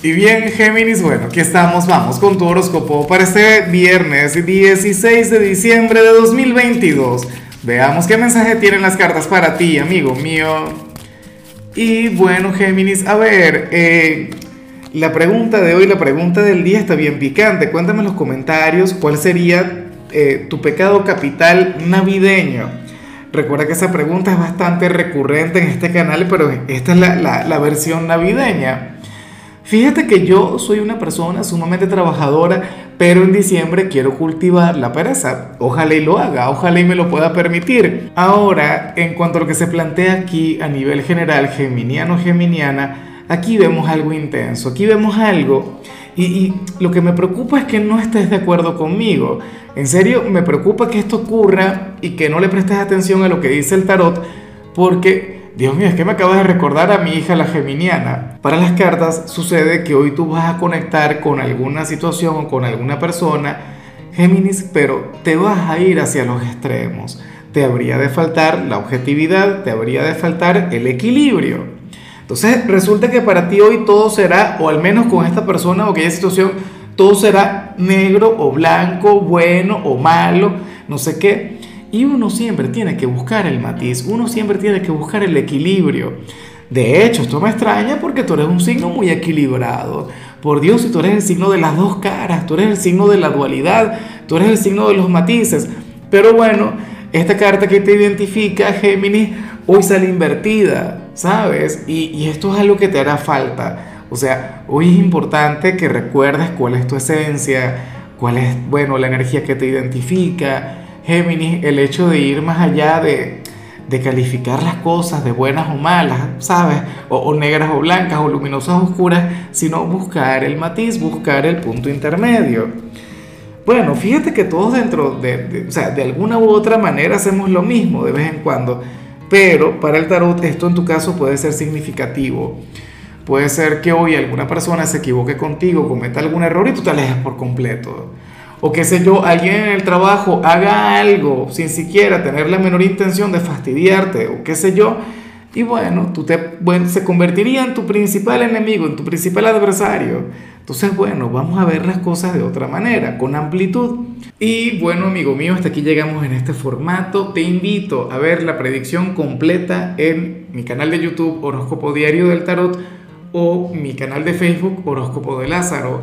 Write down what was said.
Y bien, Géminis, bueno, aquí estamos, vamos con tu horóscopo para este viernes 16 de diciembre de 2022. Veamos qué mensaje tienen las cartas para ti, amigo mío. Y bueno, Géminis, a ver, eh, la pregunta de hoy, la pregunta del día está bien picante. Cuéntame en los comentarios cuál sería eh, tu pecado capital navideño. Recuerda que esa pregunta es bastante recurrente en este canal, pero esta es la, versión navideña. Fíjate que yo soy una persona sumamente trabajadora, pero en diciembre quiero cultivar la pereza. Ojalá y lo haga, ojalá y me lo pueda permitir. Ahora, en cuanto a lo que se plantea aquí a nivel general, geminiano-geminiana, aquí vemos algo intenso, aquí vemos algo. Y, y, lo que me preocupa es que no estés de acuerdo conmigo. En serio, me preocupa que esto ocurra y que no le prestes atención a lo que dice el tarot, porque Dios mío, es que me acabas de recordar a mi hija la geminiana. Para las cartas sucede que hoy tú vas a conectar con alguna situación o con alguna persona, Géminis, pero te vas a ir hacia los extremos. Te habría de faltar la objetividad, te habría de faltar el equilibrio. Entonces resulta que para ti hoy todo será, o al menos con esta persona o aquella situación, todo será negro o blanco, bueno o malo, no sé qué. Y uno siempre tiene que buscar el matiz, uno siempre tiene que buscar el equilibrio. De hecho, esto me extraña porque tú eres un signo muy equilibrado. Por Dios, si tú eres el signo de las dos caras, tú eres el signo de la dualidad, tú eres el signo de los matices. Pero bueno, esta carta que te identifica, Géminis, hoy sale invertida, ¿sabes? Y, esto es algo que te hará falta. O sea, hoy es importante que recuerdes cuál es tu esencia, cuál es, bueno, la energía que te identifica Géminis, el hecho de ir más allá de, de calificar las cosas de buenas o malas, ¿sabes? O, negras o blancas, o luminosas o oscuras, sino buscar el matiz, buscar el punto intermedio. Bueno, fíjate que todos dentro de, de, o sea, de alguna u otra manera hacemos lo mismo de vez en cuando, pero para el tarot esto en tu caso puede ser significativo. Puede ser que hoy alguna persona se equivoque contigo, cometa algún error y tú te alejes por completo o qué sé yo, alguien en el trabajo haga algo sin siquiera tener la menor intención de fastidiarte o qué sé yo, y bueno, tú te, bueno, se convertiría en tu principal enemigo, en tu principal adversario. Entonces, bueno, vamos a ver las cosas de otra manera, con amplitud. Y bueno, amigo mío, hasta aquí llegamos en este formato. Te invito a ver la predicción completa en mi canal de YouTube Horóscopo Diario del Tarot o mi canal de Facebook Horóscopo de Lázaro.